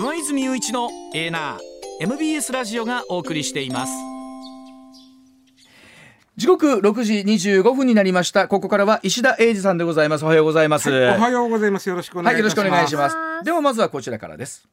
上泉雄一のエーナー MBS ラジオがお送りしています。時刻6時25分になりました。ここからは石田英二さんでございます。おはようございます、はいおはようございます。よろしくお願いします、はい、よろしくお願いします。ではまずはこちらからです。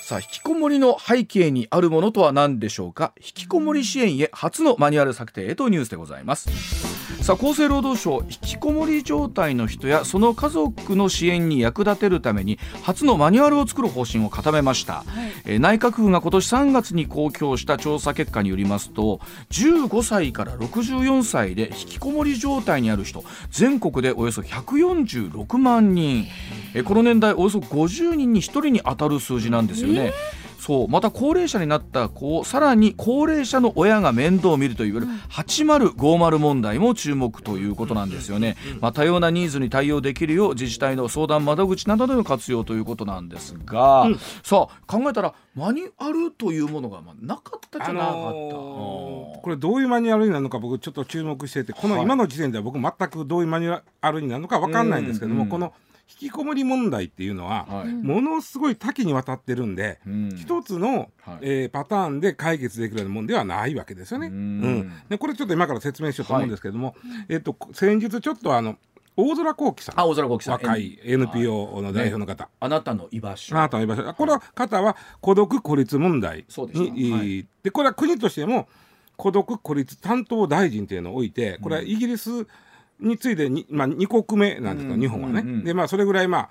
さあ引きこもりの背景にあるものとは何でしょうか？引きこもり支援へ初のマニュアル策定へとニュースでございますさあ厚生労働省引きこもり状態の人やその家族の支援に役立てるために初のマニュアルを作る方針を固めました、はい、え内閣府が今年3月に公表した調査結果によりますと15歳から64歳で引きこもり状態にある人全国でおよそ146万人。えこの年代およそ50人に1人に当たる数字なんですよね。えーそうまた高齢者になった子さらに高齢者の親が面倒を見るといわれる8050問題も注目ということなんですよね、まあ、多様なニーズに対応できるよう自治体の相談窓口などでの活用ということなんですが、うん、さあ考えたらマニュアルというものがまあなかったじゃなかった、あのー、これどういうマニュアルになるのか僕ちょっと注目しててこの今の時点では僕全くどういうマニュアルになるのか分かんないんですけども、この「引きこもり問題っていうのは、はい、ものすごい多岐にわたってるんで、うん、一つの、はい、えー、パターンで解決できるようなもんではないわけですよね。うん、うん、でこれちょっと今から説明しようと思うんですけども、はい、えっ、と先日ちょっとあの大空幸喜さん。あ大空幸喜さん。若い NPO の代表の方、あなたの居場所。あなたの居場所。この方は孤独孤立問題にでこれは国としても孤独孤立担当大臣というのを置いてこれはイギリス、についてに、まあ、2国目なんですけど、日本はね。でまあそれぐらいまあ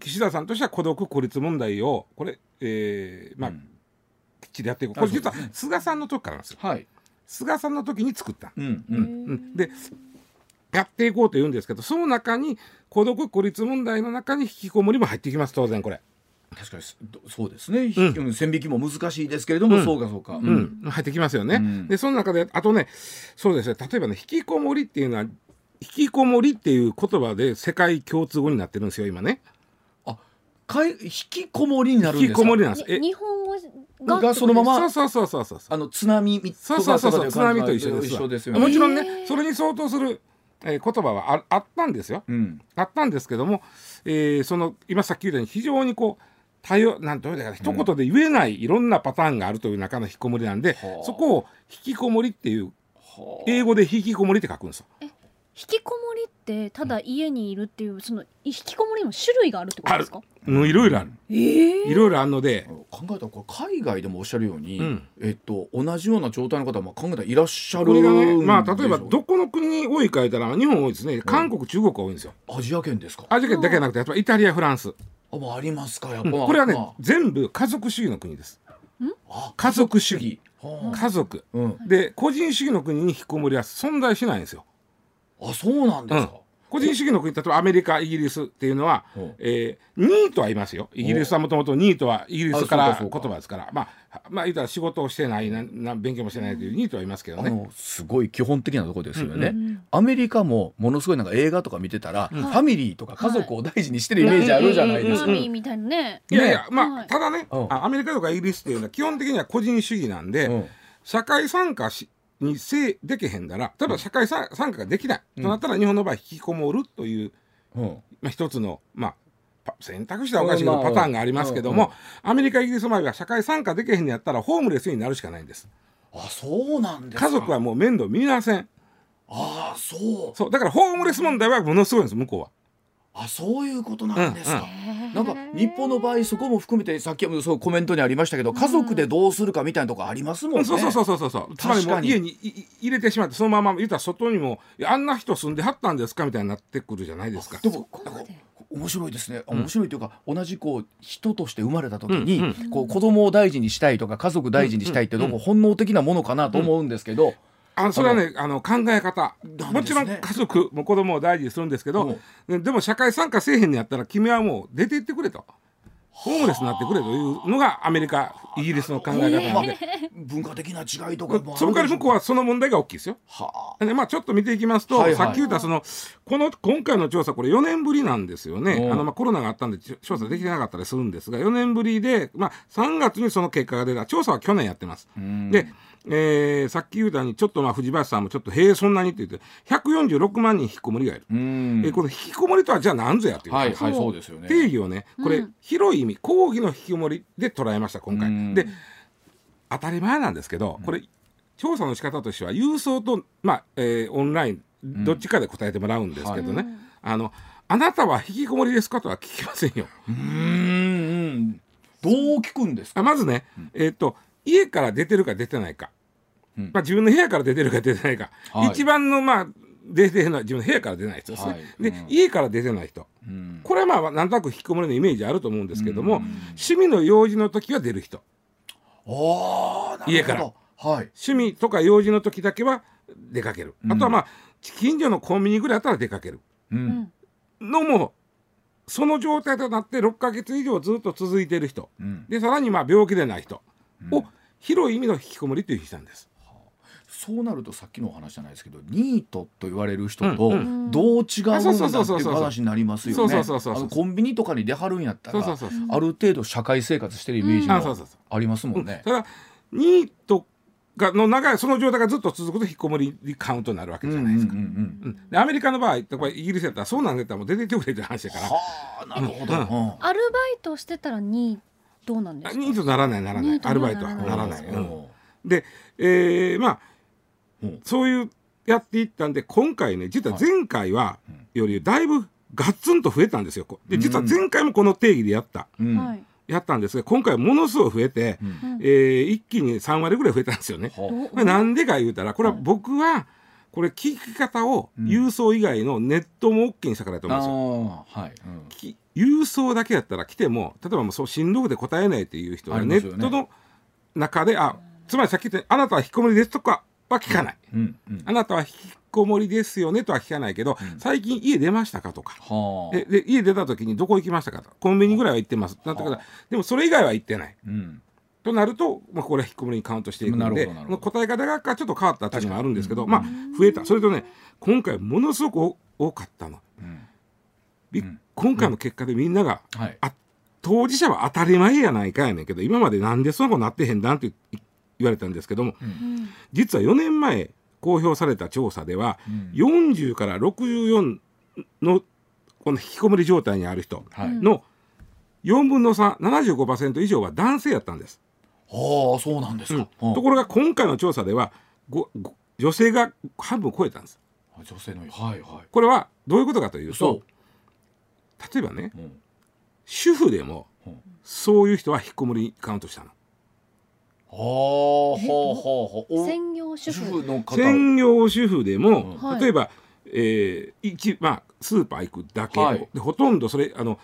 岸田さんとしては孤独孤立問題をこれ、えー、まあ、きっちりやっていくこれ実は菅さんの時からなんですよ。はい、菅さんの時に作った。うんうん。でやっていこうと言うんですけどその中に孤独孤立問題の中に引きこもりも入ってきます当然これ。確かにそうですね、うん、線引きも難しいですけれども、うん、そうかそうか、うん、入ってきますよね、でその中であとねそうですね。例えばね引きこもりっていうのは引きこもりっていう言葉で世界共通語になってるんですよ今ね。あかい引きこもりになるんですか？引きこもりなんです。え日本語がそのままそうそうそうそうあの津波そうそうそうそう津波と一緒です緒ですよ、ね、もちろんねそれに相当する、えー、言葉はああったんですよ、うん、あったんですけども、えー、その今さっき言ったように非常にこう多様なんというか一言で言えないいろんなパターンがあるという中の引きこもりなんで、うん、そこを引きこもりっていう英語で引きこもりって書くんですよ。引きこもりってただ家にいるっていうその引きこもりの種類があるってことですか？いろいろある、えー、いろいろあるので。考えたらこれ海外でもおっしゃるように、うん、えっと、同じような状態の方も考えたらいらっしゃるこれがね、まあ、例えばどこの国に多いか言ったら日本多いですね。韓国、中国が多いんですよ。アジア圏ですか？アジア圏だけじゃなくてやっぱイタリアフランス。あありますかやっぱ、うん、これはね、まあ、全部家族主義の国です。家族主義。家族、うん、で個人主義の国に引きこもりは存在しないんですよあそうなんですか、うん。個人主義の国例えばアメリカイギリスっていうのは、えー、ニートはいますよ。イギリスはもともとニートはイギリスから言葉ですからまあまあ言ったら仕事をしてないなな勉強もしてないというニートはいますけどね。すごい基本的なところですよね、うんうん、アメリカもものすごいなんか映画とか見てたら、うん、ファミリーとか家族を大事にしてるイメージあるじゃないですか、みたいなね。いやいやまあ、ただね、アメリカとかイギリスっていうのは基本的には個人主義なんで、社会参加しにせできへんだら例えば社会参加ができない、となったら日本の場合引きこもるという、まあ、一つのまあ選択肢はおかしいけどパターンがありますけども、アメリカイギリスの場合は社会参加できへんのやったらホームレスになるしかないんです。あそうなんです家族はもう面倒見ません。ああそう。そうだからホームレス問題はものすごいんです向こうはあそういうことなんですか、うんうん、なんか日本の場合そこも含めてさっきもそうコメントにありましたけど、家族でどうするかみたいなとこありますもんね、そうそうそうそうそうつまりもう家に入れてしまってそのまま言ったら外にもあんな人住んではったんですかみたいになってくるじゃないですか。でも面白いですね。面白いというか、同じこう人として生まれた時に、うん。うん、こう子供を大事にしたいとか家族大事にしたいってどこ本能的なものかなと思うんですけど、あそれはね。あの考え方、ね、もちろん家族も子供を大事にするんですけど、でも社会参加せえへんのやったら君はもう出て行ってくれと。ホームレスになってくれというのがアメリカイギリスの考え方なので、文化的な違いとかもそこから向こうはその問題が大きいですよ。はあ、でまあちょっと見ていきますと、はいはい、さっき言ったそのこの今回の調査これ4年ぶりなんですよね。あのまあコロナがあったんで調査できなかったりするんですが4年ぶりでまあ3月にその結果が出た。調査は去年やってます。でえー、さっき言うたようにちょっとまあ藤林さんもちょっと「へえそんなに」って言って146万人引きこもりがいる、えー、この引きこもりとはじゃあ何ぞやっていう、はいはい、そうですよね、定義をねこれ、うん、広い意味抗議の引きこもりで捉えました今回。で当たり前なんですけどこれ調査の仕方としては郵送と、まあえー、オンラインどっちかで答えてもらうんですけどね、はい、あのあなたは引きこもりですかとは聞きませんよ。うんどう聞くんですか？まずね、えーと、家から出てるか出てないか、うん、まあ、自分の部屋から出てるか出てないか、はい、一番のまあ出てるのは自分の部屋から出ない人ですね、はい、で、うん、家から出てない人、うん、これはまあなんとなく引きこもりのイメージあると思うんですけども、趣味の用事の時は出る人。家から、はい、趣味とか用事の時だけは出かける、あとはまあ近所のコンビニぐらいだったら出かける、のもその状態となって6か月以上ずっと続いている人、うん、でさらにまあ病気でない人を広い意味の引きこもりという日したんです。そうなるとさっきのお話じゃないですけどニートと言われる人とどう違うんだっていう話になりますよね。コンビニとかに出はるんやったらある程度社会生活してるイメージもありますもんね。ただニートがの長いその状態がずっと続くと引きこもりカウントになるわけじゃないですか。でアメリカの場合とかイギリスやったらそうなんだったらもう出てってくれって話だから。はあなるほど、うん、アルバイトしてたらニーどうなんですか？ニートならないならない。アルバイトはならない。うん、で、えー、まあ、うん、そういうやっていったんで今回ね実は前回はよりだいぶガッツンと増えたんですよ。で実は前回もこの定義でやった。はい。やったんですが今回ものすごい増えて、うん、えー、一気に3割ぐらい増えたんですよね。なんでか言うたらこれは僕はこれ聞き方を郵送以外のネットも OK にしたからと思うんですよ。はい。うん、郵送だけやったら来ても例えばもうそうしんどくて答えないっていう人はネットの中で、あつまりさっき言ったあなたは引きこもりですとかは聞かない、うんうん、あなたは引きこもりですよねとは聞かないけど、うん、最近家出ましたかとか、でで家出た時にどこ行きましたかとコンビニぐらいは行ってます。なんてかでもそれ以外は行ってない、うん、となると、まあ、これは引きこもりにカウントしていくので答え方がちょっと変わったっていうのもあるんですけど、まあ増えた。それとね今回ものすごく多かったの、うん、今回の結果でみんなが、はい、あ当事者は当たり前やないかやねんけど今までなんでその子なってへんだんって言われたんですけども、実は4年前公表された調査では、うん、40から64のこの引きこもり状態にある人の4分の375%以上は男性やったんです。ああそうなんですか、うん、ところが今回の調査では女性が半分超えたんです。女性のはいはい、これはどういうことかというと例えばね、うん、主婦でも、そういう人は引きこもりにカウントしたの。はあはあはあ。専業主婦？の方。専業主婦でも、うん、例えば、えー一まあ、スーパー行くだけ、はい、でほとんどそれあの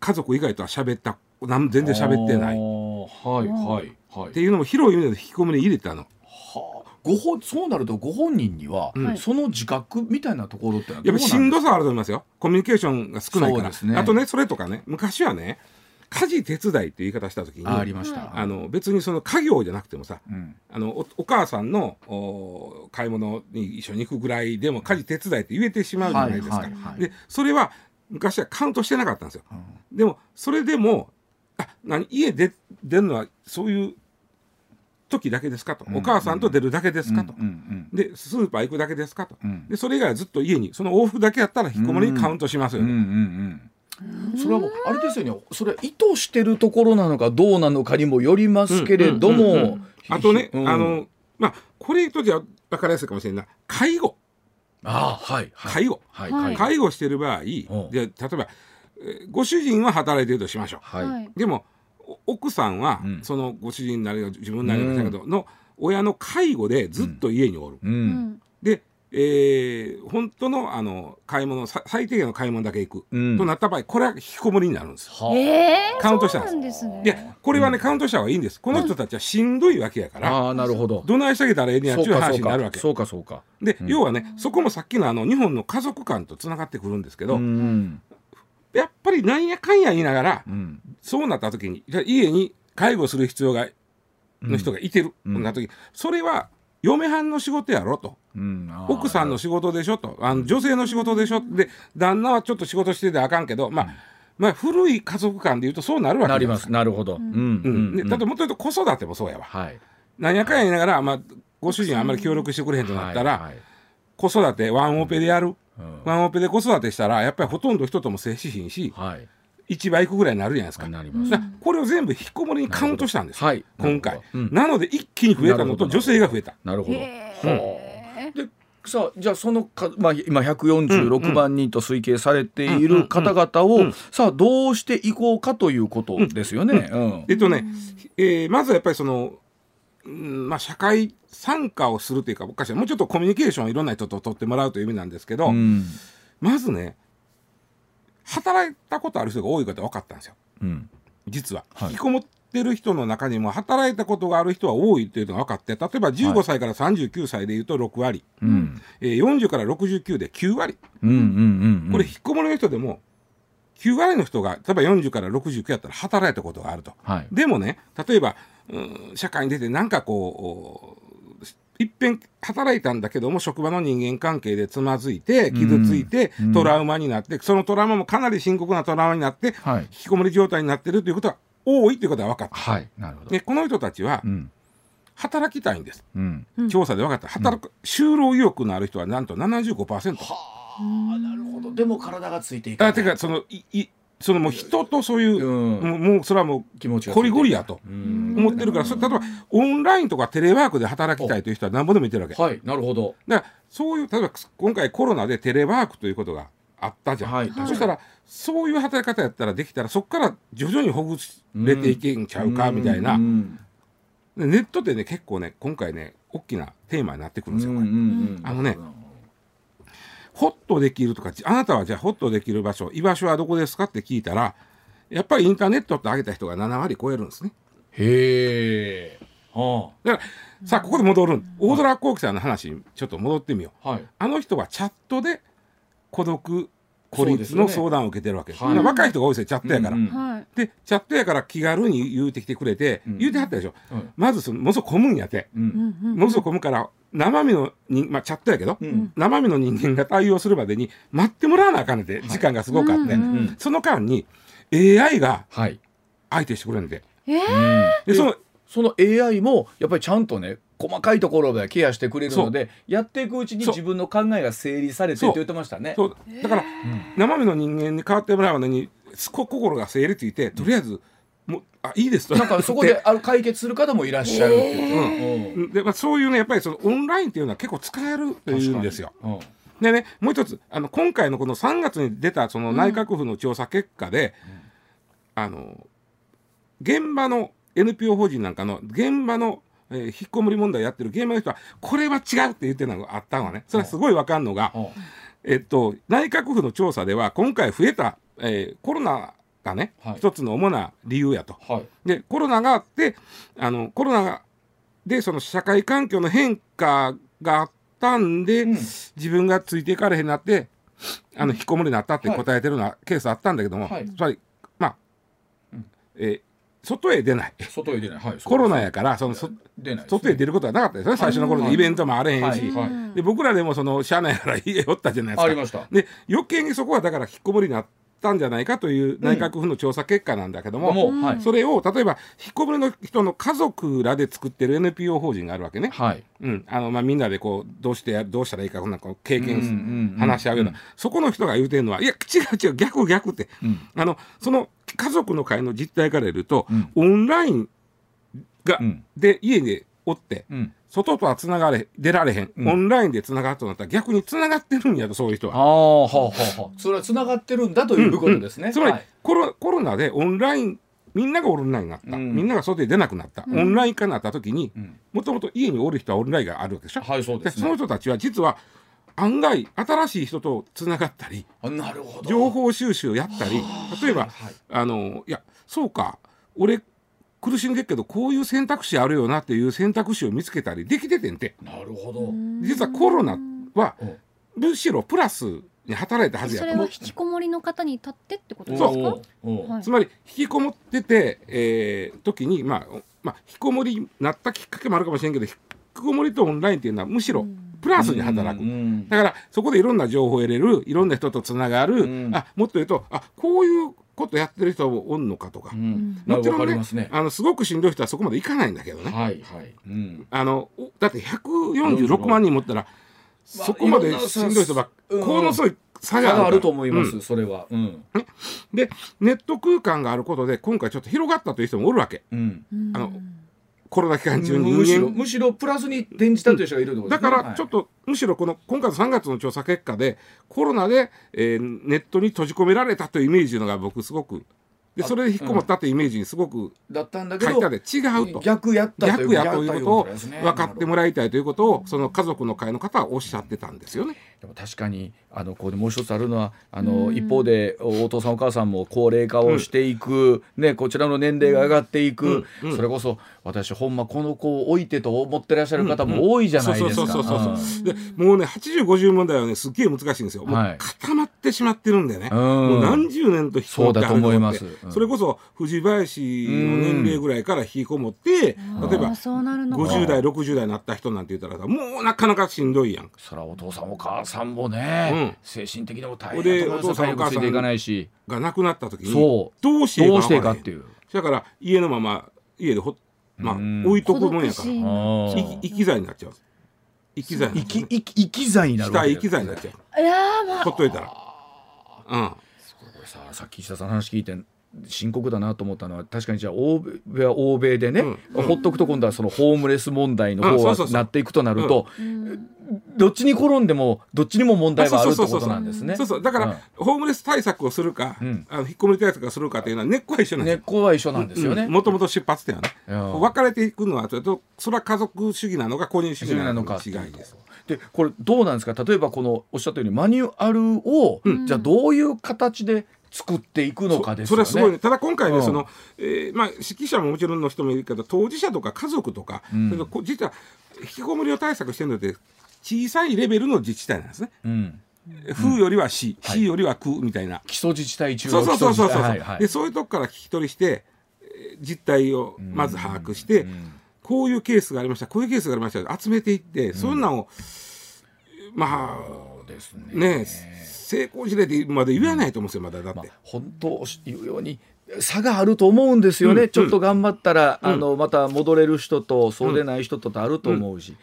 家族以外とは喋った全然喋ってない、はいはいはい、っていうのも広い意味で引き込みに入れたの。はあご本そうなるとご本人には、うん、その自覚みたいなところってやっぱしんどさあると思いますよ。コミュニケーションが少ないから、ね、あとねそれとかね昔はね家事手伝いっていう言い方した時にありました。あの別にその家業じゃなくてもさ、うん、あのおお母さんのお買い物に一緒に行くぐらいでも家事手伝いって言えてしまうじゃないですか。はいはいはい、でそれは昔はカウントしてなかったんですよ。うん、でもそれでもあ何家で出るのはそういう時だけですかと、うん、お母さんと出るだけですかと、うん、でスーパー行くだけですかと、でそれ以外はずっと家にその往復だけやったら引きこもりにカウントしますよね。うんうんうんそれはもうあれですよね。それは意図してるところなのかどうなのかにもよりますけれども、あとね、うん、あのまあこれとじゃ分かりやすいかもしれない。介護。あはい、はい、介護、はい、介護。してる場合で例えばご主人は働いてるとしましょう、はい、でも奥さんは、うん、そのご主人なり自分なりのけど、の親の介護でずっと家におる、うん、でえー、本当のあの買い物最低限の買い物だけ行く、うん、となった場合これは引きこもりになるんですよ。えー、カウントしたんです。ね、いやこれはね、カウントした方がいいんです。この人たちはしんどいわけやから、あなるほど。どないしてあげたらええねやっていう話になるわけ。そうかそうかで、うん、要はねそこもさっきのあの日本の家族観とつながってくるんですけど、うん、やっぱりなんやかんや言いながら、そうなった時に家に介護する必要がの人がいてる、うん、な時それは嫁はんの仕事やろと、うん、奥さんの仕事でしょと。あの女性の仕事でしょで旦那はちょっと仕事しててあかんけどまあ、まあ、古い家族間でいうとそうなるわけなります。なるほど、うん。うん。例えばもっと言うと子育てもそうやわ、はい、何やかんや言いながら、まあ、ご主人あんまり協力してくれへんとなったら、はい。はい、子育てワンオペでやる、うん、ワンオペで子育てしたらやっぱりほとんど人とも接しひんし、はい。1倍いくぐらいになるじゃないですか。なります。これを全部引きこもりにカウントしたんです、はい今回。うん。なので一気に増えたのと女性が増えた。なるほど。へでさあじゃあそのか、まあ、今146万人と推計されている方々を、うんうんさあどうしていこうかということですよね。うん。えっとね、えーまずはやっぱりその、うんまあ、社会参加をするというか僕はもうちょっとコミュニケーションをいろんな人と取ってもらうという意味なんですけど、うん。まずね働いたことある人が多いことは分かったんですよ。うん。実は、はい。引きこもってる人の中にも働いたことがある人は多いというのが分かって例えば15歳から39歳でいうと6割、うん。えー40から69で9割。うんうんうんこれ引きこもりの人でも9割の人が例えば40から69やったら働いたことがあると。はい。でもね例えば、うん社会に出てなんかこういっぺん働いたんだけども職場の人間関係でつまずいて傷ついて、うん。トラウマになってそのトラウマもかなり深刻なトラウマになって、はい。引きこもり状態になってるということは多いということは分かった。はい。なるほど。でこの人たちはうん。働きたいんです、うん。うん調査で分かった。働く、就労意欲のある人はなんと75%。あなるほど。でも体がついていかないあてかそのいいそのもう人とそういう、うん。もうもうそれはもう気持ちがこりごりやとうん。思ってるから、それ例えばオンラインとかテレワークで働きたいという人は何ぼでも言ってるわけ。はいなるほど。だからそういう例えば今回コロナでテレワークということがあったじゃん、はいそしたらそういう働き方やったらできたらそこから徐々にほぐれていけんちゃうかみたいな、ネットでね結構ね今回ね大きなテーマになってくるんですよ、こあのねホッとできるとかあなたはじゃあホッとできる場所居場所はどこですかって聞いたらやっぱりインターネットって挙げた人が7割超えるんですね。へえはだからさあここで戻る大空幸喜さんの話にちょっと戻ってみよう。あはい。あの人はチャットで孤独孤立の相談を受けてるわけです。ね。若い人が多いですよチャットやから、うんうん。はい。でチャットやから気軽に言うてきてくれて、うん。言うてはったでしょ、はいまずそのものすごく混むんやって、ううん。んうん。ものすごく混むから生身の人、まあ、チャットやけど、うん。生身の人間が対応するまでに待ってもらわなあかんねんて、時間がすごくあって、うんうんその間に AI がはい。相手してくれるんで。えーでそのその AI もやっぱりちゃんとね細かいところでケアしてくれるのでやっていくうちに自分の考えが整理されてって言ってましたね。そう。だから、生身の人間に変わってもらうのに心が整理ついてとりあえずもうあいいですと。なんかそこである解決する方もいらっしゃるっていう。うん。で、まあ、そういうねやっぱりそのオンラインっていうのは結構使えるというんですよ。うん。でねもう一つあの今回のこの3月に出たその内閣府の調査結果で、あの現場の NPO 法人なんかの現場の、えー引きこもり問題やってる。現場の人はこれは違うって言ってるのがあったのがね。それはすごいわかんのが、うん。えっと、内閣府の調査では今回増えた、えーコロナがね、はい。一つの主な理由やと。はい。でコロナがあってあのコロナがでその社会環境の変化があったんで、うん。自分がついていかれへんなってあの引きこもりになったって答えてるようなケースあったんだけども、はい。つまりまあ、うん。えー外へ出ない。外へ出ない。はい。コロナやからそのそ出ないですね。外へ出ることはなかったですよね最初の頃はい。でイベントもあれへんし、はい。はい。で僕らでもその社内から家おったじゃないですか。ありました。で余計にそこはだから引きこもりになったんじゃないかという内閣府の調査結果なんだけども、もうはい。それを例えば引きこもりの人の家族らで作ってる NPO 法人があるわけね。はい。うん。あのまあ、みんなでこうどうしてやどうしたらいいかこんなこう経験し、うんうんうん話し合うような、そこの人が言うてるのはいや違う違う逆逆って、うん。あのその家族の会の実態から言うと、うん。オンラインが、うん。で家でおってうん。外とはつながれ出られへん、うん。オンラインでつながるとなったら逆につながってるんやとそういう人は。あ。あ、はあはあ。はあ。それは繋がってるんだということですね。つまり、はい。コロコロナでオンラインみんながオンラインになった、うん。みんなが外で出なくなった、うん。オンライン化になった時にうん。もともと家におる人はオンラインがあるわけでしょ、はい、そうでですそね。の人たちは実は案外新しい人とつながったり。情報収集をやったり例えば、はいあのいやそうか俺苦しんでるけどこういう選択肢あるよなっていう選択肢を見つけたりできててんて。なるほど。実はコロナはうん。むしろプラスに働いたはずやと。それは引きこもりの方に立ってってことですそう。かおう。つまり引きこもってて、えー時に、まあおまあ、引きこもりになったきっかけもあるかもしれんけど引きこもりとオンラインっていうのはむしろプラスに働く。うんうんだからそこでいろんな情報を得れるいろんな人とつながる、うん。あもっと言うとあこういうことやってる人もおんのかとか、うん。もちろんねわかりますね。あのすごくしんどい人はそこまでいかないんだけどね、はいはい。うん。あのおだって146万人持ったらそこまでしんどい人ばっうん。この際差があると思います、うん、それは、うん、でネット空間があることで今回ちょっと広がったという人もおるわけ、うん、あのコロナ期間中にむしろむしろプラスに転じたという人がいるってことですね、だからちょっと、はい、むしろこの今回の3月の調査結果でコロナで、えー、ネットに閉じ込められたというイメージのが僕すごくでそれで引っ込まったってイメージにすごくだったんだけど違うと。逆やった逆やということを分かってもらいたいということをその家族の会の方はおっしゃってたんですよね。でも確かにあのこれもう一つあるのはあの一方でお父さんお母さんも高齢化をしていく、ね、こちらの年齢が上がっていく、それこそ私ほんまこの子を置いてと思ってらっしゃる方も多いじゃないですか。でもうね8050問題はねすっげえ難しいんですよ。もう固まってしまってるんでね、もう何十年と引きこもって。あるのってそれこそ藤林の年齢ぐらいから引きこもって、例えば50代60代になった人なんて言ったらもうなかなかしんどいやん。そらお父さんお母さんもね、精神的にも大変お父さんお母さんが亡くなった時にそう。どうしていいかっていう。だから家のまま家でほまあ置いとくもんやから。生き剤になっちゃう。生き剤生き剤になる生き剤になっちゃう。いやまあ。ほっといたら。うん。ささっき石田さんの話聞いて深刻だなと思ったのは確かにじゃあ欧米は欧米でね、うん、ほっとくと今度はそのホームレス問題の方はなっていくとなると、どっちに転んでもどっちにも問題はあるってことなんですね。そうそうだから、うん、ホームレス対策をするか、うん、あの引っ込み対策をするかというのは根っこは一緒なんです根っこは一緒なんですよね。もともと出発点はね。分かれていくのはそれは家族主義なのか公認主義なのか違いです。でこれどうなんですか？例えばこのおっしゃったようにマニュアルを、うん、じゃあどういう形で作っていくのかですよね。それはすごい、ね、ただ今回ね、うん、その、えー、まあ指揮者ももちろんの人もいるけど、当事者とか家族とか、うん、実は引きこもりを対策してるので小さいレベルの自治体なんですね。うん。風よりは市、市よりは区みたいな。基礎自治体中そうそうそうそうそう、はいはい、でそういうとこから聞き取りして実態をまず把握して、こういうケースがありましたこういうケースがありました集めていって、そんなのをまあですね。ね成功事例でまで言えないと思うんですよまだだって、まあ、本当言うように差があると思うんですよね、うん、ちょっと頑張ったら、うん、あのまた戻れる人とそうでない人ととあると思うし、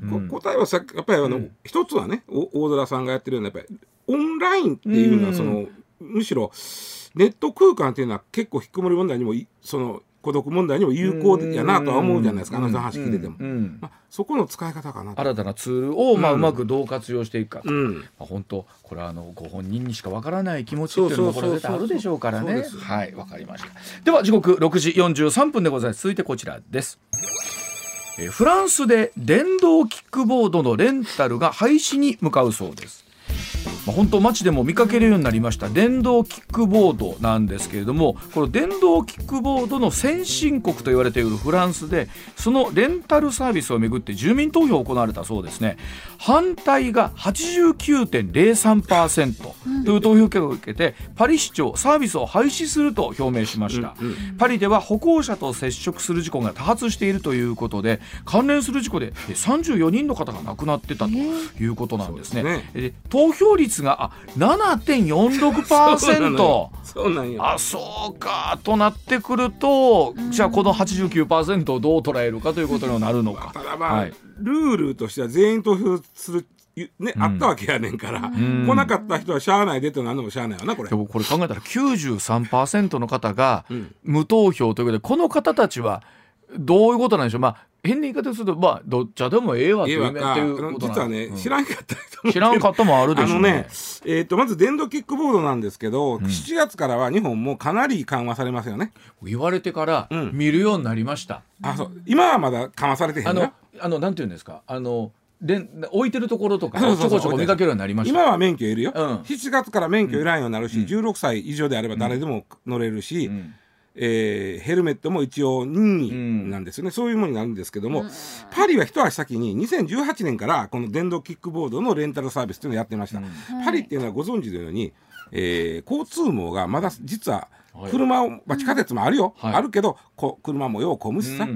まあ、答えはさやっぱりあの、一つはね大空さんがやってるようなやっぱりオンラインっていうのはその、むしろネット空間っていうのは結構引きこもり問題にもその孤独問題にも有効やなとは思うじゃないですか、あの人の話聞いてても、まあ、そこの使い方かな新たなツールを、まあ、うまくどう活用していくか。と、まあ、本当これはあのご本人にしかわからない気持ちっていうのもこれ絶対あるでしょうからね。はいわかりました。では時刻6時43分でございます。続いてこちらです。フランスで電動キックボードのレンタルが廃止に向かうそうですまあ、本当街でも見かけるようになりました。電動キックボードなんですけれどもこの電動キックボードの先進国と言われているフランスでそのレンタルサービスをめぐって住民投票を行われたそうですね。反対が89.03%という投票結果を受けてパリ市長サービスを廃止すると表明しました、うんうん、パリでは歩行者と接触する事故が多発しているということで関連する事故で34人の方が亡くなってたということなんですね。えー、投票率があ7.46%そうなんよ。あそうか。となってくると、じゃあこの89%をどう捉えるかということになるのか。ただまあ、はい、ルールとしては全員投票するね、うん、あったわけやねんから、うん、来なかった人はしゃあないでと何でもしゃあないよなこれ。でもこれ考えたら93%の方が無投票ということでこの方たちはどういうことなんでしょう。まあ変な言い方するとまあどっちでもええわということ実はね、うん、知らんかった人知らんかったもあるでしょう、ね、ね、えーと、まず電動キックボードなんですけど、うん、7月からは日本もかなり緩和されますよね。言われてから見るようになりました、うん、あそう。今はまだ緩和されてへんあのあのなんていうんですか？あので置いてるところとかちょこちょこ見かけるようになりました。今は免許いるよ、うん、7月から免許いらんようになるし、うん、16歳以上であれば誰でも乗れるし、うんえー、ヘルメットも一応任意なんですよね、うん、そういうものになるんですけども、うん、パリは一足先に2018年からこの電動キックボードのレンタルサービスっていうのをやってました、うん、パリっていうのはご存知のように、えー、交通網がまだ実は車を、まあ、地下鉄もあるよ、はい、あるけどこ車もよう混むしさ、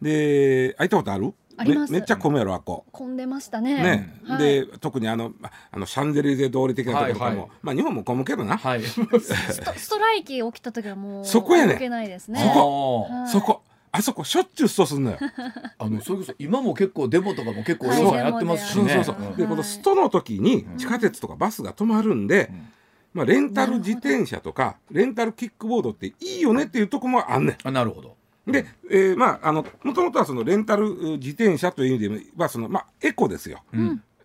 で開いたことある？あります。めっちゃ混むやろあこ。混んでましたね。ね、はい、で特にあのあのシャンゼリゼ通り的なところとかも、はいはい、まあ日本も混むけどな、はい、ストストライキ起きた時はもうそこやねけないですね。そこ、はい、そこ。あそこしょっちゅうストすんのよ。あのそれこそ今も結構デモとかも結構皆さんやってますしそうね。そうそう。でこのストの時に地下鉄とかバスが止まるんで、まあレンタル自転車とかレンタルキックボードっていいよねっていうとこもあんねあなるほど。ん。で、えーまああのもともとはそのレンタル自転車という意味ではそのまあエコですよ。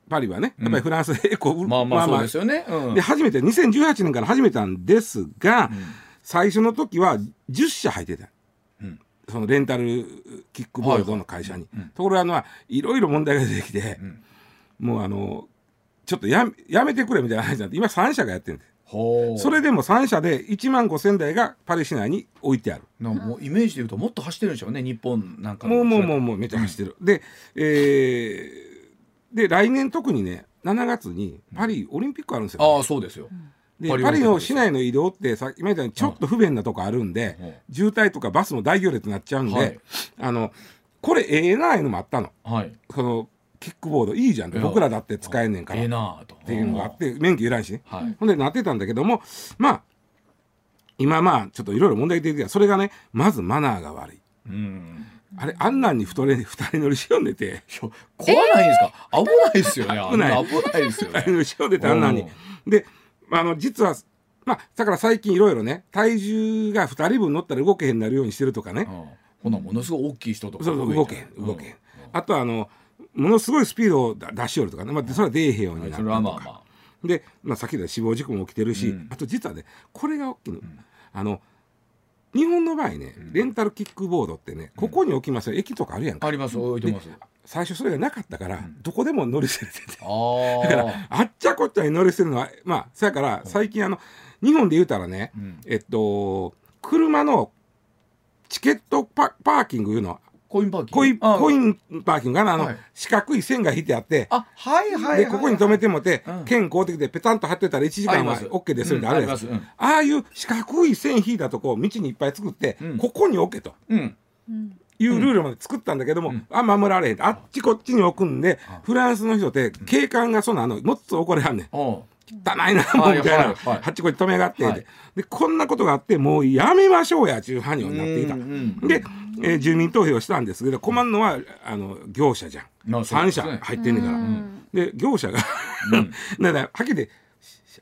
パリはね。やっぱりフランスでエコ、まあまあそうですよね。うん。で初めて2018年から始めたんですが、最初の時は10社入ってた、うん。そのレンタルキックボードの会社に、ところがあのいろいろ問題が出てきて、もうあのちょっとややめてくれみたいな話になって今3社がやってるんで。それでも3社で1万5千台がパリ市内に置いてある。もうイメージで言うともっと走ってるんでしょうね日本なんかもうもうもうもうめっちゃ走ってる、で,、えーで来年特にね7月にパリオリンピックあるんですよ、ああそうですよ。でパリの市内の移動ってさっき言ったようにちょっと不便なとこあるんで、うん。渋滞とかバスも大行列になっちゃうんで、はい。あのこれええないうのもあったの。はい。そのキックボードいいじゃん僕らだって使えんねんから。ええっなあと。ていうのがあって免許いらんし。ね、はい。ほんでなってたんだけどもまあ今まあちょっといろいろ問題出てきた。それがねまずマナーが悪い。うん。あれあんなんに二人二人乗りしよんでて。怖ないんですか？危ないですよね。危ない。危ないですよ二人ね。乗りしよんでてあんなん。にであの実はまあだから最近いろいろね体重が二人分乗ったら動けへんなるようにしてるとかね、うん。ほなものすごい大きい人とかそうそう動けへん動けへん、あとはあのものすごいスピードを出出しよるとかね、まあ、それは出えへんようになったそりとか、まあまあ。で、まあ、さっき言った死亡事故も起きてるし、うん。あと実はねこれが大きいの、あの日本の場合ねレンタルキックボードってねここに置きますよ。駅とかあるやんか。あります置いてます。最初それがなかったから、どこでも乗り捨ててて。あだからあ。あっちゃこっちゃに乗り捨てるのはまあそやから最近あの日本で言うたらね、ん。えっと車のチケットパパーキングいうのコインパーキング？コインあコインパーキングがな？あの、はい。四角い線が引いてあって。あはいはいはい。でここに止めてもて、うん。剣買うてきてペタンと貼ってたら1時間は OK ですよってうんあるやつ、あります。ああいう四角い線引いたとこを道にいっぱい作って、うんここに置けと。うん。うん。いうルールまで作ったんだけども、ん。あ守られへん。あっちこっちに置くんで、フランスの人って警官がそのあのもっと怒れはんねん。汚いなもうみたいな、はあっちこっち止めがって、はい。でこんなことがあってもうやめましょうやちゅう犯人になっていた。うんうん。で、えー住民投票したんですけど困るのはあの業者じゃん、まあそう3ですね社入ってんねんから。うんで業者が だからはっきり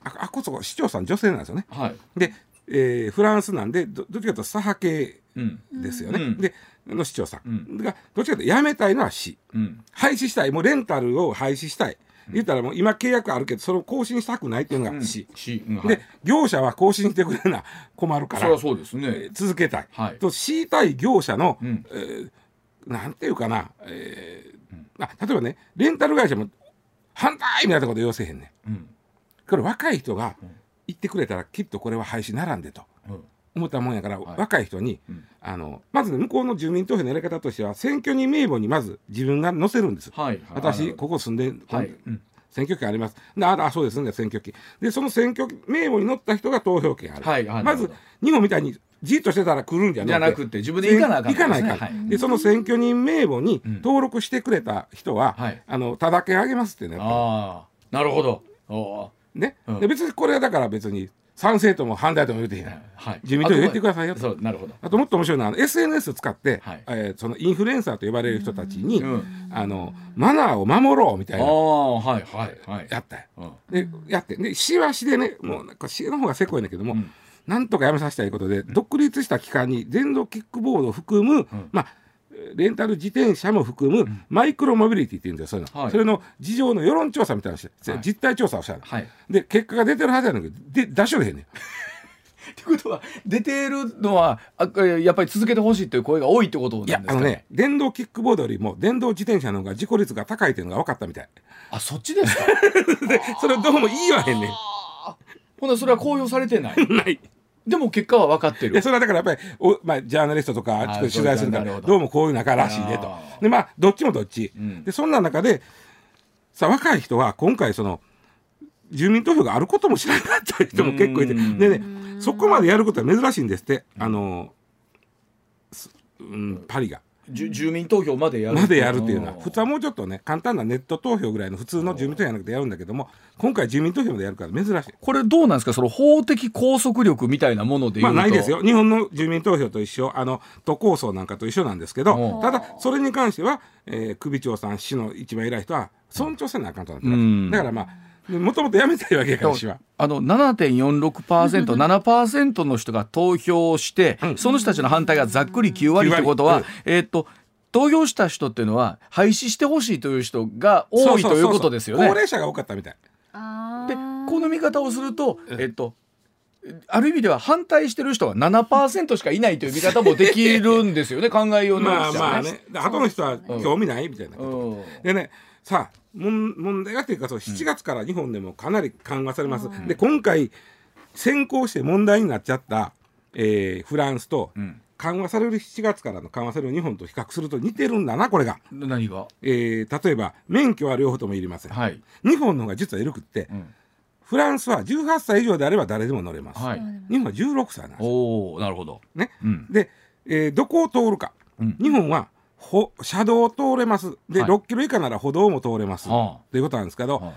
ああこそこ市長さん女性なんですよね。はい。で、えーフランスなんでどどっちかというと左派系うん。ですよね。うんでの市長さん、うんがどっちかというと辞めたいのは市うん。廃止したいもうレンタルを廃止したい、言ったらもう今契約あるけどそれを更新したくないっていうのが市、し、うん。はい。で業者は更新してくれるな困るからそうですね。続けたい、はい。と市対業者の、うん。えーなんていうかな、えーあ例えばねレンタル会社も反対みたいなこと要せへんねん。うん。これ若い人が言ってくれたらきっとこれは廃止ならんでと。うん思ったもんやから、はい。若い人に、うん。あのまずね向こうの住民投票のやり方としては選挙人名簿にまず自分が載せるんです、はい。私ここ住んで、はい。うん。選挙権あります。でああそうですね選挙権でその選挙名簿に載った人が投票権ある、はいはい。まず日本みたいにじっとしてたら来るんじゃなくて自分で行かなあかん行かないから、はい。でその選挙人名簿にうん。登録してくれた人は、はい。あのただけあげますってねああ。なるほど。ね、うん。で別にこれはだから別に賛成とも反対とも言うてへん、ーはい。自民党言ってくださいよとそう、なるほど。あともっと面白いのは SNS を使って、はいえーそのインフルエンサーと呼ばれる人たちに、うん。あのマナーを守ろうみたいあなあ、はいはいはい。やったようん。でやってで市は市でねもうなんか市の方がせこいんだけども、うんなんとかやめさせたいことで、独立した機関に電動キックボードを含む、まあレンタル自転車も含むマイクロモビリティっていうんですよそういうの、はい。それの事情の世論調査みたいなの。して、はい。実態調査をしたの、はい。で結果が出てるはずやねんけどで出しよれへんねん。ってことは出ているのはあやっぱり続けてほしいという声が多いってことなんいですかやあのね電動キックボードよりも電動自転車の方が事故率が高いっていうのが分かったみたい。あそっちですか？でそれどうも言いわへんねん。ほなそれは公表されてない？ないでも結果は分かってる。でそれはだからやっぱりお、まあ、ジャーナリストとか取材するからど。どうもこういう中らしいねと。でまあどっちもどっち、うん。でそんな中でさ若い人は今回その住民投票があることも知らなかった人も結構いてうん。でねそこまでやることは珍しいんですって。あの、すうん、パリが。住民投票までやる。までやるっていうのは普通はもうちょっとね簡単なネット投票ぐらいの普通の住民投票じゃなくてやるんだけども今回住民投票でやるから珍しい。これどうなんですか？その法的拘束力みたいなものでまあないですよ。日本の住民投票と一緒。あの都構想なんかと一緒なんですけどただそれに関しては、えー、首長さん市の一番偉い人は尊重せなあかんとなってます。だからまあもともとやめたいわけやから私は。あの7.46%、7% の人が投票して、うん、その人たちの反対がざっくり9割ってことは、うん、えー、っと投票した人っていうのは廃止してほしいという人が多いということですよね。高齢者が多かったみたい。でこの見方をすると、えっとある意味では反対してる人は7%しかいないという見方もできるんですよね考えようの、ね、まあまあね。後の人は興味ないみたいなこと、うん、でねさあ問題がというかそう7月から日本でもかなり緩和されます。うん、で今回先行して問題になっちゃった、えー、フランスと、緩和される7月からの緩和される日本と比較すると似てるんだなこれが。何が、えー、例えば免許は両方ともいりません。はい、日本の方が実は緩くって、うん、フランスは18歳以上であれば誰でも乗れます。はい、日本は16歳なんです。おなるほど、ね、うん、で、えー、どこを通るか、うん、日本はほ車道を通れます。で、はい、6キロ以下なら歩道も通れます、はあ、ということなんですけど、はあ、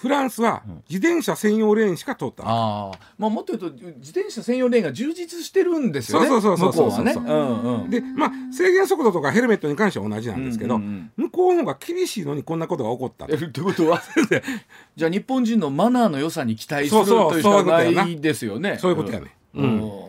フランスは自転車専用レーンしか通った。あ、まあ、もっと言うと自転車専用レーンが充実してるんですよね。そうそうそうそうそう。ね、うんうん、でまあ制限速度とかヘルメットに関しては同じなんですけど、うんうんうん、向こうの方が厳しいのにこんなことが起こったと。ってこと？はじゃあ日本人のマナーの良さに期待するというしかな。いですよね。そういうことやね、うん、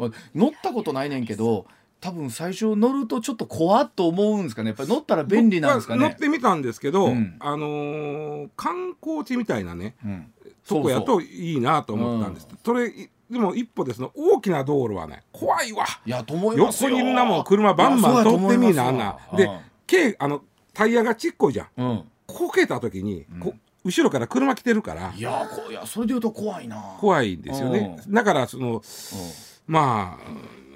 うん、乗ったことないねんけど多分最初乗るとちょっと怖っと思うんですかね。やっぱり乗ったら便利なんですかね。乗ってみたんですけど、うん、あのー、観光地みたいなね、うん、とこやといいなと思ったんです、うん、それでも一歩ですの大きな道路はね怖いわ。いやと思います横にみんなも車バンバン通ってみなあんな。で軽あのタイヤがちっこいじゃん、うん、こけた時に、こ後ろから車来てるから。いやこいやそれでいうと怖いな。怖いんですよね、だからその、まあ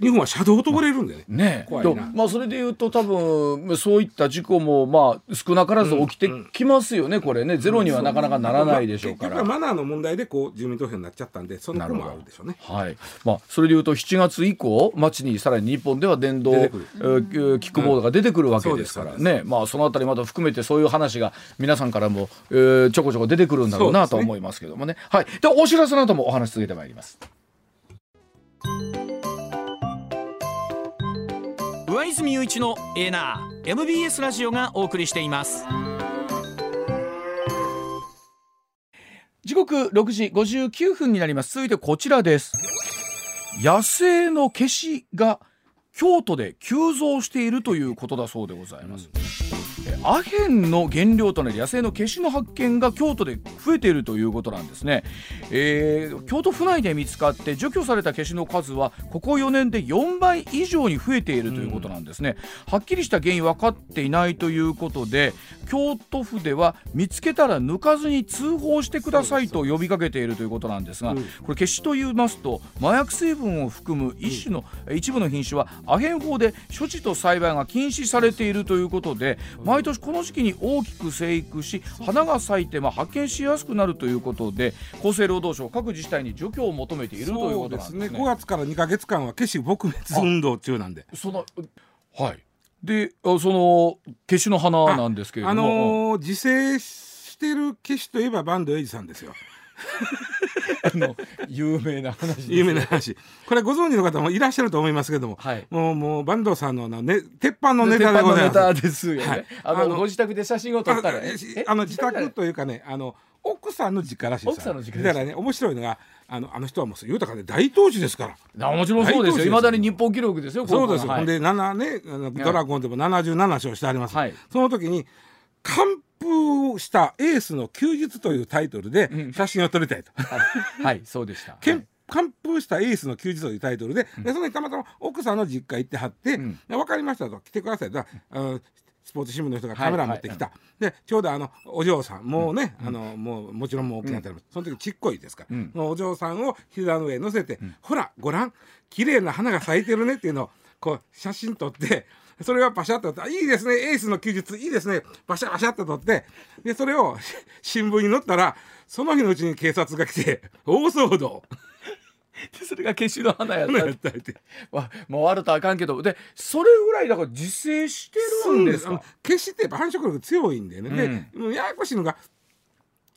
日本は車道を通れるんでね。ね怖いまあそれでいうと多分そういった事故もまあ少なからず起きてきますよね、うん、これねゼロにはなかなかならないでしょうから。まあ、マナーの問題でこう住民投票になっちゃったんでそのもあるでしょうね。はい。まあそれでいうと7月以降街にさらに日本では電動キックボードが出てくるわけですからね。うん、まあそのあたりまた含めてそういう話が皆さんからも、えー、ちょこちょこ出てくるんだろうなと思いますけどもね。ねはい。でお知らせの後もお話続けてまいります。上泉雄一のエナー MBS ラジオがお送りしています。時刻6時59分になります。続いてこちらです。野生のケシが京都で急増しているということだそうでございます、アヘンの原料となる野生のケシの発見が京都で増えているということなんですね、えー、京都府内で見つかって除去されたケシの数はここ4年で4倍以上に増えているということなんですね、うん、はっきりした原因分かっていないということで京都府では見つけたら抜かずに通報してくださいと呼びかけているということなんですが、うん、これケシと言いますと麻薬成分を含む一種の、うん、一部の品種はアヘン法で処置と栽培が禁止されているということで毎年この時期に大きく生育し花が咲いてまあ発見しやすくなるということで厚生労働省各自治体に除去を求めているということなんですね。すね5月から2か月間は消し撲滅運動中なんで。そのはいでその消しの花なんですけれども、あのー、自生してる消しといえば坂東英二さんですよ。あの有名な話有名な話これご存知の方もいらっしゃると思いますけども、はい、もうもう坂東さんのね鉄板のネタでございます。ですよね。はい、あのご自宅で写真を撮ったらあの自宅というかねあの奥さんの実家らしいです。奥さんの実家だからね面白いのがあのあの人はもう豊かで大投資ですから。もちろんそうですよ。いまだに日本記録ですよ。そうですよ。ほんで7ねドラゴンでも77勝してあります。はい、その時に完封したエースの休日というタイトルで写真を撮りたいと。はい、はい、そうでした。完封したエースの休日というタイトルで、うん、でそのにたまたま奥さんの実家行ってはって、うん、分かりましたと来てくださいと。あのスポーツ新聞の人がカメラ持ってきた、はいはい、でちょうどあのお嬢さんもうね、うん、あのもうもちろんもう大きなってます、その時ちっこいですから、うん、お嬢さんを膝の上に乗せて、ほらご覧綺麗な花が咲いてるねっていうのをこう写真撮ってそれはパシャッと撮って、いいですね、エースの休日、いいですね、パシャパシャッと撮って、で、それを新聞に載ったら、その日のうちに警察が来て、大騒動。それが消しの花やった。やって。わもう悪とあかんけど。でそれぐらいだから自生してるんですか？消しってやっぱ繁殖力強いんでね、でもうややこしいのが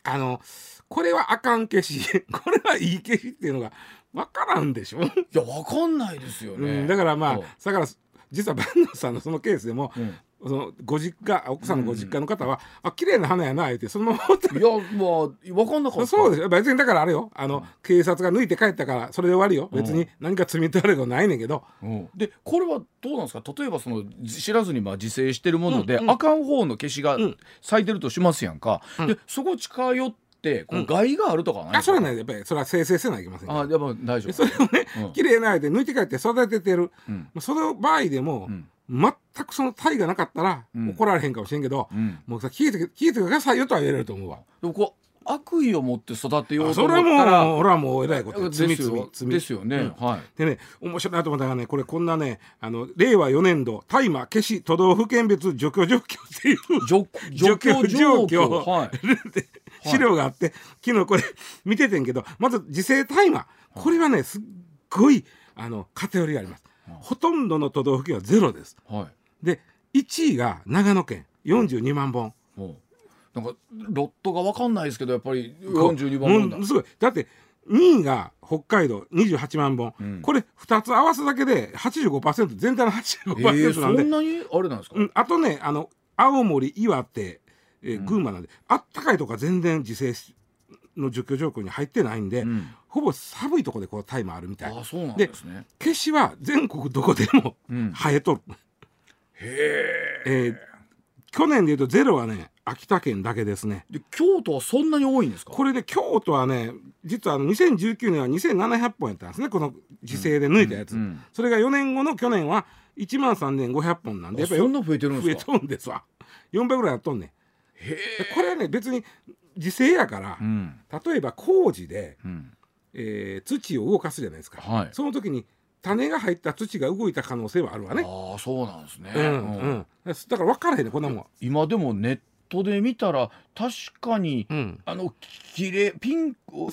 あのこれはあかん消し。これはいい消しっていうのが分からんでしょ、いやわかんないですよね、うん、だからまあだから実は万能さんのそのケースでも、うん。そのご実家奥さんのご実家の方は、あ綺麗な花やな言ってそのまま放っていやまあわかんなかった。そうですよ。別にだからあれよ。あの、警察が抜いて帰ったからそれで終わりよ。別に何か罪取られることないねんけど、うん。でこれはどうなんですか？例えばそのじ知らずにまあ自生してるもので、うんうん。あかん方の消しがうん。咲いてるとしますやんか、うん。でそこ近寄ってこううん。害があるとかないんですか。あそれはねやっぱりそれは生成せないといけませんから。あでも大丈夫。それをね、うん。綺麗なで抜いて帰って育ててる、うん。その場合でも、うん。全くその体がなかったらうん。怒られへんかもしれんけど、うん。もうさ聞いて聞いてくださいよとは言えれると思うわ。でもこう悪意を持って育てようとそれは思ったらもう俺はもうえらいこと。です罪よ。罪罪ですよね、うん。はい。でね面白いなと思ったのがねこれこんなねあの令和4年度大麻消し都道府県別除去状況っていう除除去状況。はい資料があって昨日これ見ててんけどまず自生大麻これはねすっごいあの偏りがあります。ほとんどの都道府県はゼロです。はい。で1位が長野県。42万本。なんかロットがわかんないですけどやっぱり42番なんだ。すごい。だって2位が北海道。28万本、うん。これ2つ合わすだけで85%全体の85%えー、そなんで、んなにあれなんですか、うん、あとねあの青森岩手、えーうん。群馬なんで、あったかいとこは全然自生しの除去状況に入ってないんで、うん。ほぼ寒いとこでこうタイマーあるみたい。あそうなんですね。消しは全国どこでもうん。生えとる、へえー去年でいうとゼロはね秋田県だけですね。で京都はそんなに多いんですか？これで京都はね実はあの2019年は2700本やったんですねこの時勢で抜いたやつ、うんそれが4年後の去年は1万3500本なんでやっぱりあそんな増えてるん増えですか？とんですわ。4倍ぐらいやっとんねこれはね別に時勢やから、うん。例えば工事で、うん。えー土を動かすじゃないですか、はい。その時に種が入った土が動いた可能性はあるわね、ああそうなんですね、うんうん。うん、だから分からへんねこんなもん、今でもネットで見たら確かにうん、あのきれいピンクオ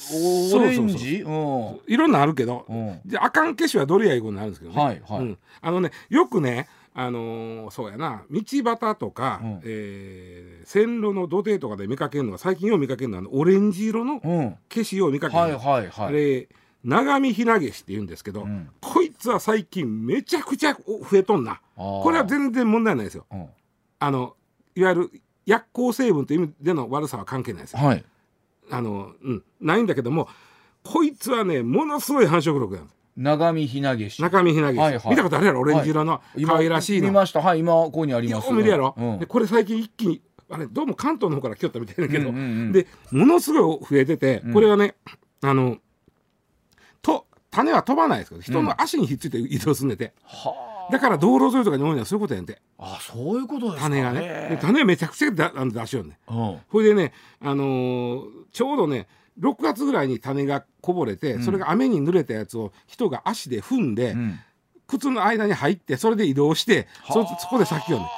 レンジ？うん。いろんなあるけど、うん。であかん消しはどれやいうことになるんですけどね、はいはい。うん、あのねよくねあのーそうやな。道端とか、うん。えー線路の土手とかで見かけるのが最近よう見かけるのはオレンジ色のうん。消しを見かける、はいはいはい。あれ長見ひなげしって言うんですけど、うん。こいつは最近めちゃくちゃ増えとんな。これは全然問題ないですよ。うん。あのいわゆる薬効成分という意味での悪さは関係ないですよ。はい。あの、うん、ないんだけどもこいつはねものすごい繁殖力なんです長見ひなげし。中身ひなげし、はいはい。見たことあるやろ？オレンジ色の。今可愛らしいの、見ました。はい今ここにあります。見るやろ、うん。でこれ最近一気にあれどうも関東の方から来よったみたいだけど、うんうんうん。でものすごい増えててうん。これはね、あのと種は飛ばないですけど人の足にひっついて移動すんねて、はあ。だから道路沿いとかに多いのはそういうことやんて。あそういうことですか。種がね。で種はめちゃくちゃだあの出しよんねうん。ほいでね、あのーちょうどね6月ぐらいに種がこぼれて、うん。それが雨に濡れたやつを人が足で踏んで、うん。靴の間に入ってそれで移動してそこで咲きよんね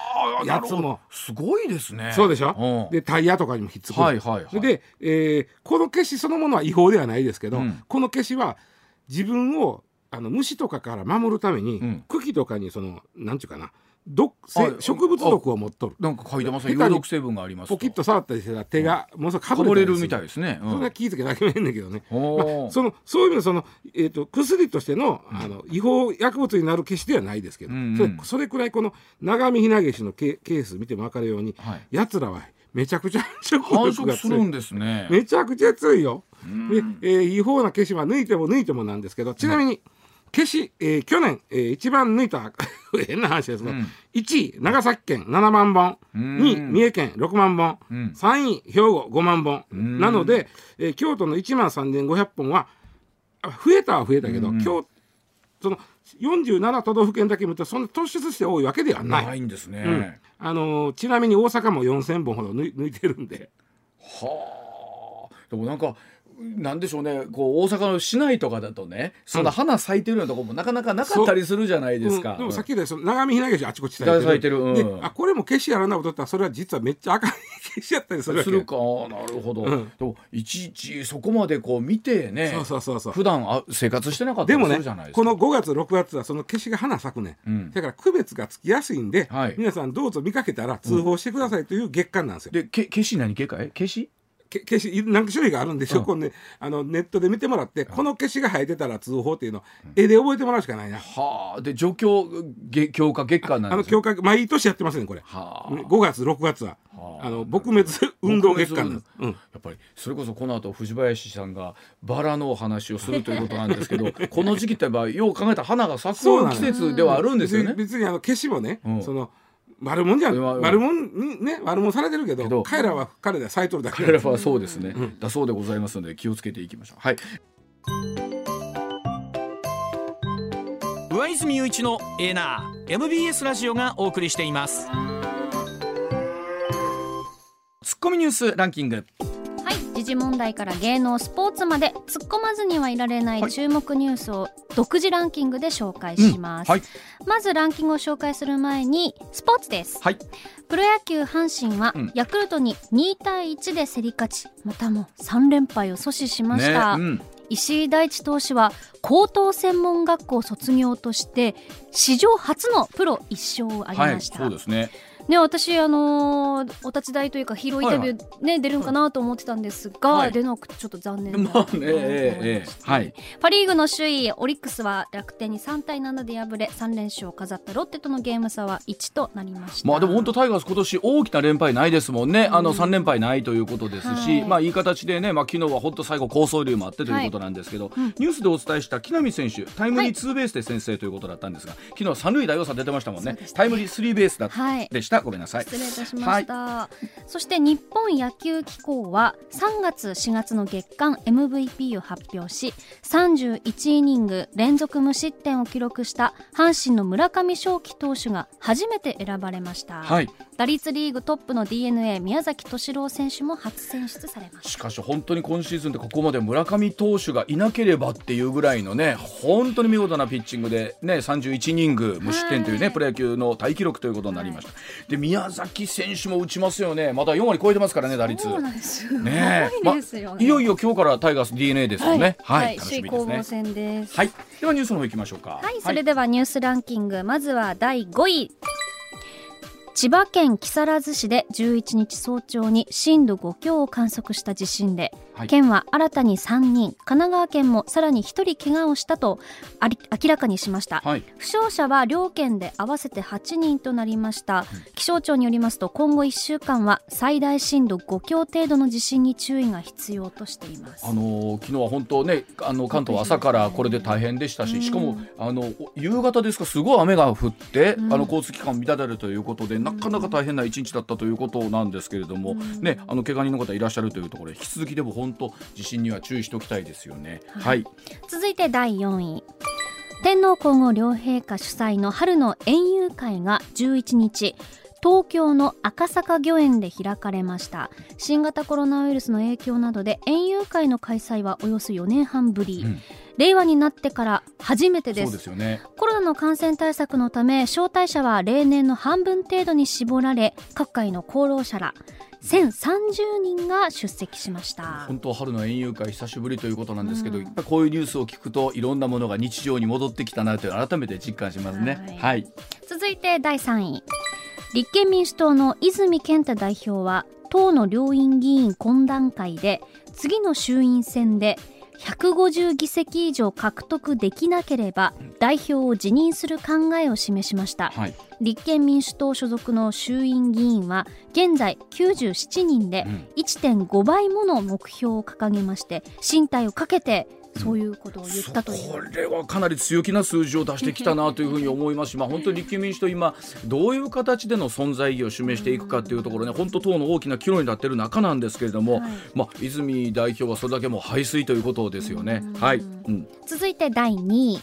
やつも。すごいですね。そうでしょ？うん。でタイヤとかにもひっつく、はいはいはい。で、えーこの消しそのものは違法ではないですけど、うん。この消しは自分をあの虫とかから守るために、うん。茎とかにそのなんていうかな毒植物毒を持っとる。なんか書いてます有毒成分がありますポキッと触ったりしたら手がものすごくかかぼれるみみたいたいですね、うん。それは気ぃつけなきゃいけないんだけどね、おまあーそのそういう意味でその、えー、と薬としての,、あの違法薬物になる消しではないですけど、うんうん。それそれくらいこの長見ひなげしのケケース見ても分かるように、はい。やつらはめちゃくちゃ繁殖がするんですね。めちゃくちゃ強いよ。うん。で、えー違法な消しは抜いても抜いてもなんですけどちなみに消し、えー去年、えー一番抜いた 変な話ですが、うん。1位長崎県7万本。うん。2位三重県6万本、うん。3位兵庫5万本。うん。なので、えー京都の1万3500本はあ増えたは増えたけど、うん京その47都道府県だけ見るとそんな突出して多いわけではない。ないんですね、うん。あのーちなみに大阪も4000本ほど抜い抜いてるんで。はあ。でもなんかなんでしょうね。こう大阪の市内とかだとねそん。な花咲いてるようなところもなかなかなかったりするじゃないですか。でもさっきでその長見ひなげしあちこち咲いてる。いてる、あこれも消しやらなことったらそれは実はめっちゃ赤い消しやったりするするか。なるほど。でもいちいちそこまでこう見てねそうそうそうそう。普段あ生活してなかったりするじゃないですか。でもねこの5月6月はその消しが花咲くね、だから区別がつきやすいんで、皆さんどうぞ見かけたら通報してくださいという月間なんですよ。でけ消し何消かい消し？け消し何種類があるんでしょ、うん、こね、あのネットで見てもらって、この消しが生えてたら通報っていうの、絵で覚えてもらうしかないな。はあ。で除去強化月間なんあの強化毎年やってますねこれ。はあ、5月6月は。あ。の撲滅運動月間です、うん、やっぱりそれこそこの後藤林さんがバラのお話をするということなんですけど この時期ってやっぱよう考えたら花が咲く季節ではあるんですよね。別にあの消しもね、うん、その悪者じゃん。悪者にね悪者されてるけど彼らは彼らサイトルだけ。彼らはそうですね、うん、だそうでございますので気をつけていきましょう。はい。上泉雄一のエーナー MBS ラジオがお送りしています。ツッコミニュースランキング時事問題から芸能スポーツまで突っ込まずにはいられない注目ニュースを独自ランキングで紹介します、うんはい、まずランキングを紹介する前にスポーツです、はい、プロ野球阪神はヤクルトに2対1で競り勝ち。またも3連敗を阻止しました、ねうん。石井大地投手は高等専門学校卒業として史上初のプロ1勝を挙げました、はい、そうですねね、私、あのー、お立ち台というか、ヒーローインタビューね、はいはい、出るんかなと思ってたんですが、はい、出なくてちょっと残念な、まあねえー、はい、パ・リーグの首位、オリックスは楽天に3対7で敗れ、3連勝を飾ったロッテとのゲーム差は1となりました。まあでも本当、タイガース、今年大きな連敗ないですもんね、うん、あの3連敗ないということですし、はい、まあいい形でね、まあ昨日は本当、最後、好走塁もあってということなんですけど、はいうん、ニュースでお伝えした木浪選手、タイムリーツーベースで先制ということだったんですが、昨日は三塁打要素出てましたもんね、タイムリースリーベースだ、でした、ごめんなさい。失礼たしました、はい、そして日本野球機構は3月4月の月間 MVP を発表し31イニング連続無失点を記録した阪神の村上頌樹投手が初めて選ばれました、はい、打率リーグトップの d n a 宮崎敏郎選手も初選出されまししかし本当に今シーズンでここまで村上投手がいなければっていうぐらいのね本当に見事なピッチングでね31イニング無失点というね、プロ野球のタイ記録ということになりました、で宮崎選手も打ちますよね。まだ4割超えてますからね打率。そうなんですねま、いよいよ今日からタイガース d n a ですよね。はい、はい、楽しみですね。です。はい。ではニュースの方行きましょうか。はい、それではニュースランキング。まずは第5位千葉県木更津市で11日早朝に震度5強を観測した地震ではい、県は新たに3人神奈川県もさらに1人怪我をしたと明らかにしました、はい、負傷者は両県で合わせて8人となりました、うん、気象庁によりますと今後1週間は最大震度5強程度の地震に注意が必要としています。あの昨日は本当ねあの関東は朝からこれで大変でしたし、うん、しかもあの夕方ですかすごい雨が降って、うん、あの交通機関乱れるということでなかなか大変な一日だったということなんですけれども、ねあの怪我人の方いらっしゃるというところで引き続きでも本当地震には注意しておきたいですよね。はい、続いて第4位。天皇皇后両陛下主催の春の園遊会が11日東京の赤坂御苑で開かれました。新型コロナウイルスの影響などで園遊会の開催はおよそ4年半ぶり、うん、令和になってから初めてです、ね、コロナの感染対策のため招待者は例年の半分程度に絞られ各界の功労者ら1030人が出席しました。本当春の園遊会久しぶりということなんですけど、うん、やっぱこういうニュースを聞くといろんなものが日常に戻ってきたなと改めて実感しますね、はい、はい、続いて第3位立憲民主党の泉健太代表は党の両院議員懇談会で次の衆院選で150議席以上獲得できなければ代表を辞任する考えを示しました、はい、立憲民主党所属の衆院議員は現在97人で1.5倍もの目標を掲げまして進退をかけてそういうことを言ったという、これはかなり強気な数字を出してきたなというふうに思います。し、まあ、本当に立憲民主党、今、どういう形での存在意義を示していくかというところね、本当、党の大きな岐路になっている中なんですけれども、はい、まあ、泉代表はそれだけも排水ということですよね。はい、うん、続いて第2位。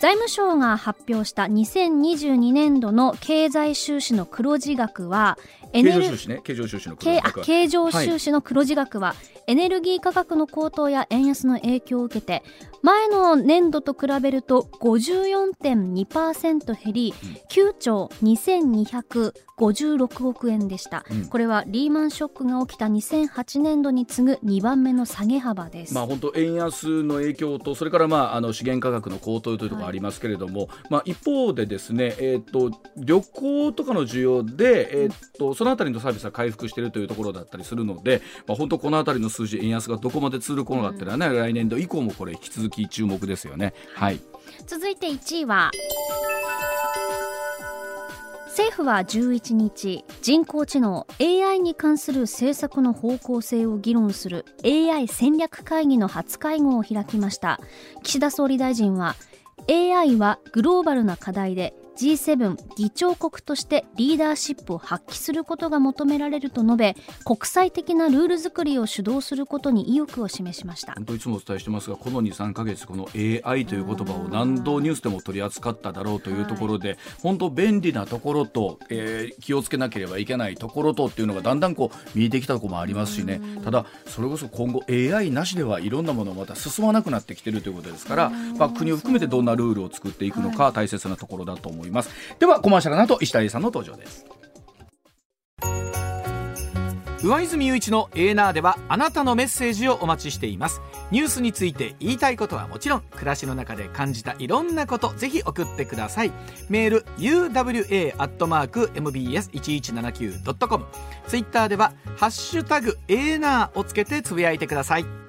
財務省が発表した2022年度の経済収支の黒字額は経常収支ね経常収支の黒字額経常収支の黒字額はエネルギー価格の高騰や円安の影響を受けて前の年度と比べると54.2%減り、9兆2256億円でした、うん、これはリーマンショックが起きた2008年度に次ぐ2番目の下げ幅です、まあ、本当円安の影響とそれからまああの資源価格の高騰というところありますけれども、はい、まあ、一方でですね、えーと、旅行とかの需要で、えーと、そのあたりのサービスは回復しているというところだったりするので、まあ、本当このあたりの数字円安がどこまで続くのかっていうのはね、うん、来年度以降もこれ引き続き注目ですよね。はい、続いて1位は政府は11日人工知能 AI に関する政策の方向性を議論する AI 戦略会議の初会合を開きました岸田総理大臣は AI はグローバルな課題で G7 議長国としてリーダーシップを発揮することが求められると述べ国際的なルール作りを主導することに意欲を示しました。本当いつもお伝えしてますがこの23か月この AI という言葉を何度ニュースでも取り扱っただろうというところで、はい、本当便利なところと、えー、気をつけなければいけないところとっていうのがだんだんこう見えてきたところもありますしね。ただそれこそ今後 AI なしではいろんなものまた進まなくなってきてるということですから、まあ、国を含めてどんなルールを作っていくのか大切なところだと思います。ます。ではコマーシャルの後石田さんの登場です。上泉雄一のエーナーではあなたのメッセージをお待ちしています。ニュースについて言いたいことはもちろん暮らしの中で感じたいろんなことぜひ送ってください。メール uwa.mbs1179.com ツイッターでは「ハッシュタグエーナー」をつけてつぶやいてください。